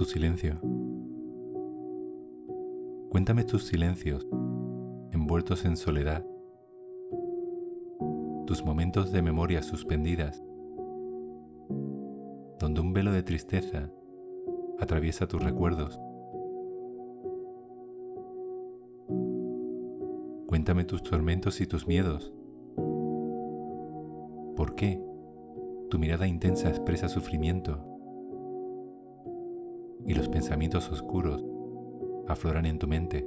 tu silencio. Cuéntame tus silencios, envueltos en soledad, tus momentos de memoria suspendidas, donde un velo de tristeza atraviesa tus recuerdos. Cuéntame tus tormentos y tus miedos. ¿Por qué? Tu mirada intensa expresa sufrimiento y los pensamientos oscuros afloran en tu mente.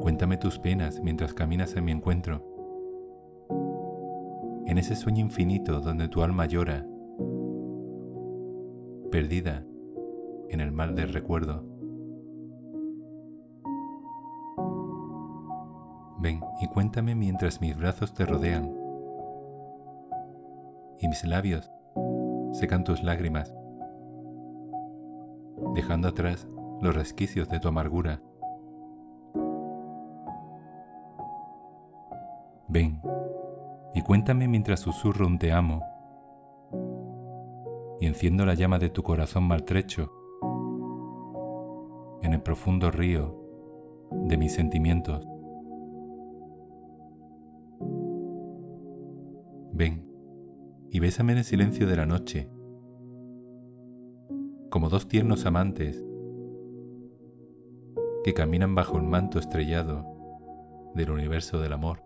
Cuéntame tus penas mientras caminas en mi encuentro. En ese sueño infinito donde tu alma llora, perdida en el mal del recuerdo. Ven y cuéntame mientras mis brazos te rodean y mis labios secan tus lágrimas, dejando atrás los resquicios de tu amargura. Ven y cuéntame mientras susurro un te amo y enciendo la llama de tu corazón maltrecho en el profundo río de mis sentimientos. Ven y bésame en el silencio de la noche, como dos tiernos amantes que caminan bajo el manto estrellado del universo del amor.